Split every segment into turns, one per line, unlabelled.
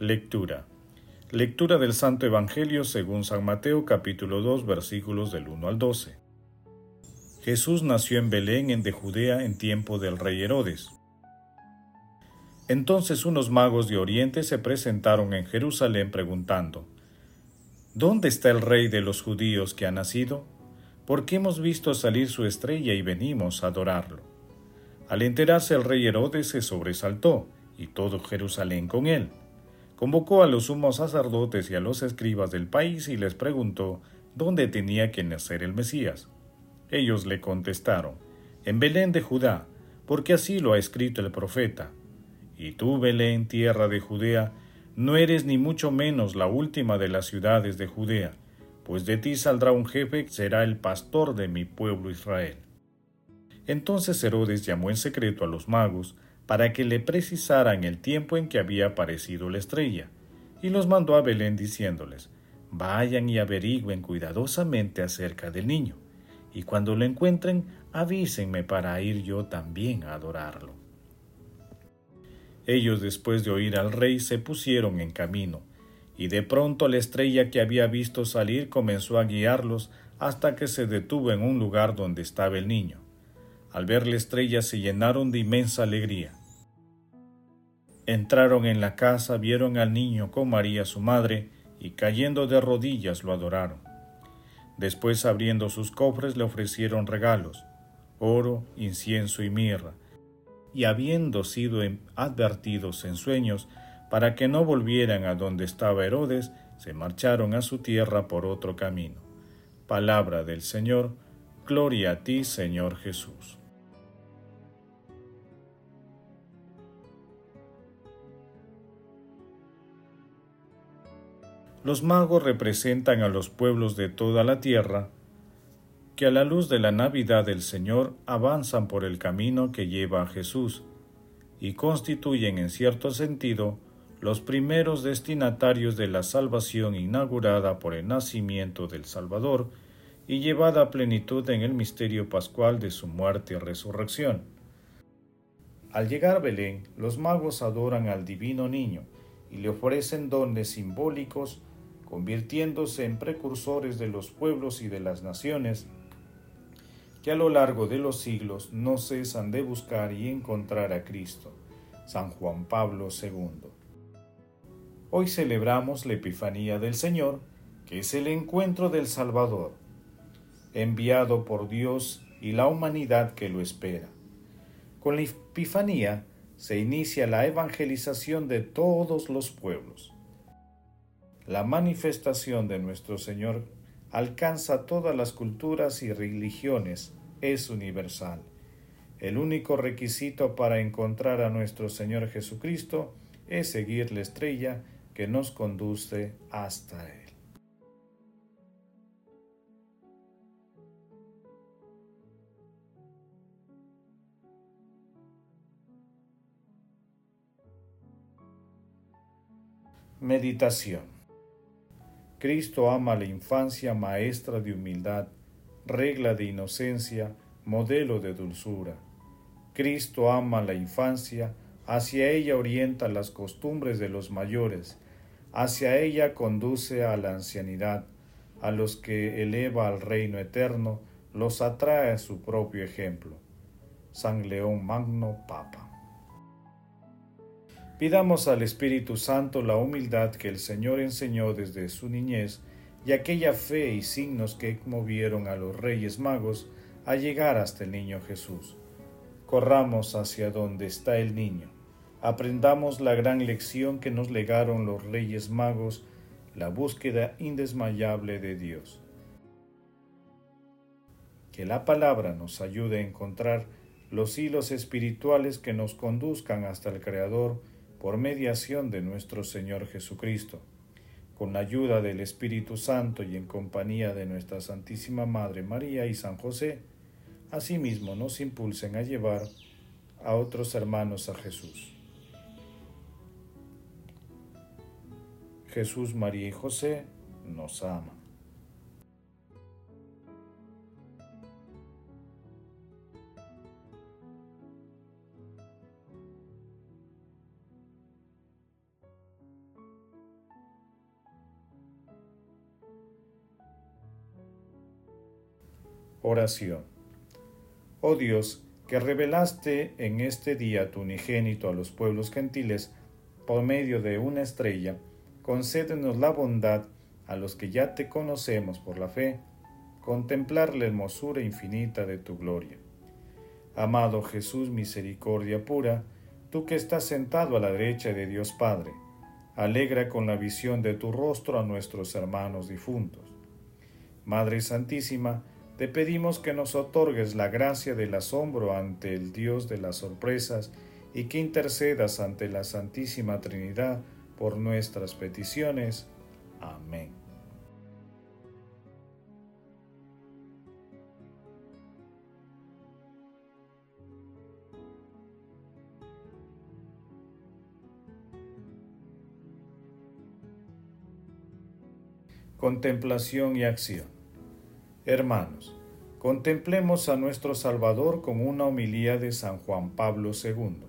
Lectura. Lectura del Santo Evangelio según San Mateo capítulo 2 versículos del 1 al 12. Jesús nació en Belén en de Judea en tiempo del rey Herodes. Entonces unos magos de Oriente se presentaron en Jerusalén preguntando, ¿Dónde está el rey de los judíos que ha nacido? Porque hemos visto salir su estrella y venimos a adorarlo. Al enterarse el rey Herodes se sobresaltó, y todo Jerusalén con él convocó a los sumos sacerdotes y a los escribas del país y les preguntó dónde tenía que nacer el Mesías. Ellos le contestaron, en Belén de Judá, porque así lo ha escrito el profeta. Y tú, Belén, tierra de Judea, no eres ni mucho menos la última de las ciudades de Judea, pues de ti saldrá un jefe que será el pastor de mi pueblo Israel. Entonces Herodes llamó en secreto a los magos, para que le precisaran el tiempo en que había aparecido la estrella, y los mandó a Belén diciéndoles, Vayan y averigüen cuidadosamente acerca del niño, y cuando lo encuentren, avísenme para ir yo también a adorarlo. Ellos después de oír al rey se pusieron en camino, y de pronto la estrella que había visto salir comenzó a guiarlos hasta que se detuvo en un lugar donde estaba el niño. Al ver la estrella se llenaron de inmensa alegría. Entraron en la casa, vieron al niño con María su madre, y cayendo de rodillas lo adoraron. Después abriendo sus cofres le ofrecieron regalos, oro, incienso y mirra, y habiendo sido advertidos en sueños para que no volvieran a donde estaba Herodes, se marcharon a su tierra por otro camino. Palabra del Señor, gloria a ti, Señor Jesús. Los magos representan a los pueblos de toda la tierra que a la luz de la Navidad del Señor avanzan por el camino que lleva a Jesús y constituyen en cierto sentido los primeros destinatarios de la salvación inaugurada por el nacimiento del Salvador y llevada a plenitud en el misterio pascual de su muerte y resurrección. Al llegar a Belén, los magos adoran al divino niño y le ofrecen dones simbólicos convirtiéndose en precursores de los pueblos y de las naciones que a lo largo de los siglos no cesan de buscar y encontrar a Cristo. San Juan Pablo II. Hoy celebramos la Epifanía del Señor, que es el encuentro del Salvador, enviado por Dios y la humanidad que lo espera. Con la Epifanía se inicia la evangelización de todos los pueblos la manifestación de nuestro Señor alcanza todas las culturas y religiones, es universal. El único requisito para encontrar a nuestro Señor Jesucristo es seguir la estrella que nos conduce hasta Él. Meditación Cristo ama la infancia maestra de humildad, regla de inocencia, modelo de dulzura. Cristo ama la infancia, hacia ella orienta las costumbres de los mayores, hacia ella conduce a la ancianidad, a los que eleva al reino eterno, los atrae a su propio ejemplo. San León Magno Papa. Pidamos al Espíritu Santo la humildad que el Señor enseñó desde su niñez y aquella fe y signos que movieron a los reyes magos a llegar hasta el niño Jesús. Corramos hacia donde está el niño. Aprendamos la gran lección que nos legaron los reyes magos, la búsqueda indesmayable de Dios. Que la palabra nos ayude a encontrar los hilos espirituales que nos conduzcan hasta el Creador por mediación de nuestro Señor Jesucristo. Con la ayuda del Espíritu Santo y en compañía de nuestra Santísima Madre María y San José, asimismo nos impulsen a llevar a otros hermanos a Jesús. Jesús, María y José nos aman. Oración. Oh Dios, que revelaste en este día tu unigénito a los pueblos gentiles por medio de una estrella, concédenos la bondad a los que ya te conocemos por la fe, contemplar la hermosura infinita de tu gloria. Amado Jesús, misericordia pura, tú que estás sentado a la derecha de Dios Padre, alegra con la visión de tu rostro a nuestros hermanos difuntos. Madre Santísima, te pedimos que nos otorgues la gracia del asombro ante el Dios de las sorpresas y que intercedas ante la Santísima Trinidad por nuestras peticiones. Amén. Contemplación y acción. Hermanos, contemplemos a nuestro Salvador con una homilía de San Juan Pablo II.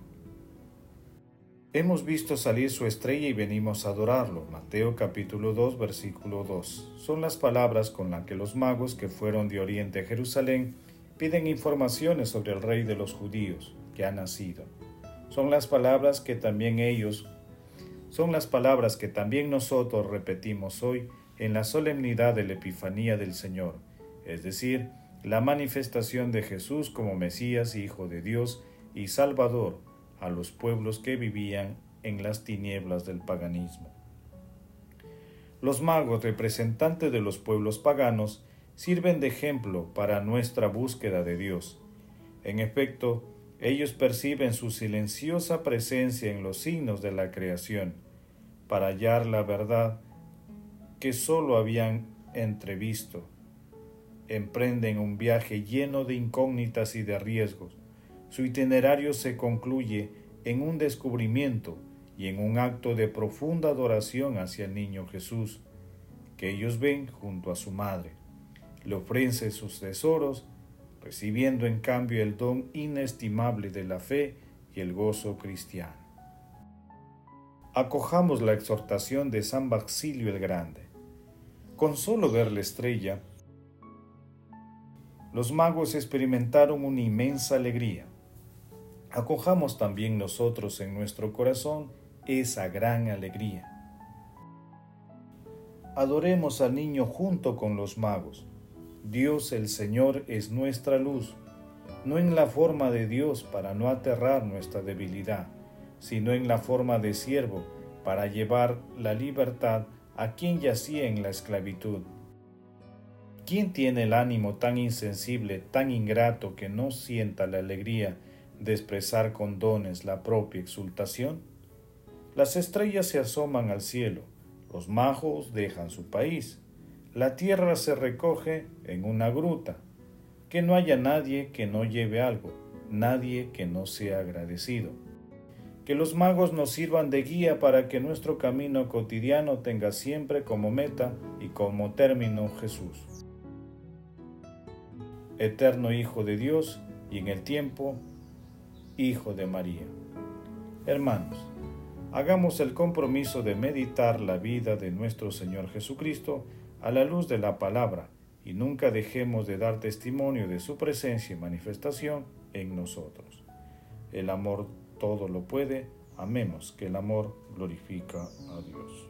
Hemos visto salir su estrella y venimos a adorarlo. Mateo capítulo 2 versículo 2. Son las palabras con las que los magos que fueron de Oriente a Jerusalén piden informaciones sobre el rey de los judíos que ha nacido. Son las palabras que también ellos, son las palabras que también nosotros repetimos hoy en la solemnidad de la Epifanía del Señor es decir, la manifestación de Jesús como Mesías, Hijo de Dios y Salvador a los pueblos que vivían en las tinieblas del paganismo. Los magos, representantes de los pueblos paganos, sirven de ejemplo para nuestra búsqueda de Dios. En efecto, ellos perciben su silenciosa presencia en los signos de la creación, para hallar la verdad que sólo habían entrevisto emprenden un viaje lleno de incógnitas y de riesgos. Su itinerario se concluye en un descubrimiento y en un acto de profunda adoración hacia el niño Jesús, que ellos ven junto a su madre. Le ofrece sus tesoros, recibiendo en cambio el don inestimable de la fe y el gozo cristiano. Acojamos la exhortación de San Basilio el Grande. Con solo ver la estrella, los magos experimentaron una inmensa alegría. Acojamos también nosotros en nuestro corazón esa gran alegría. Adoremos al niño junto con los magos. Dios el Señor es nuestra luz, no en la forma de Dios para no aterrar nuestra debilidad, sino en la forma de siervo para llevar la libertad a quien yacía en la esclavitud ¿Quién tiene el ánimo tan insensible, tan ingrato, que no sienta la alegría de expresar con dones la propia exultación? Las estrellas se asoman al cielo, los majos dejan su país, la tierra se recoge en una gruta, que no haya nadie que no lleve algo, nadie que no sea agradecido. Que los magos nos sirvan de guía para que nuestro camino cotidiano tenga siempre como meta y como término Jesús eterno Hijo de Dios y en el tiempo Hijo de María. Hermanos, hagamos el compromiso de meditar la vida de nuestro Señor Jesucristo a la luz de la palabra y nunca dejemos de dar testimonio de su presencia y manifestación en nosotros. El amor todo lo puede, amemos que el amor glorifica a Dios.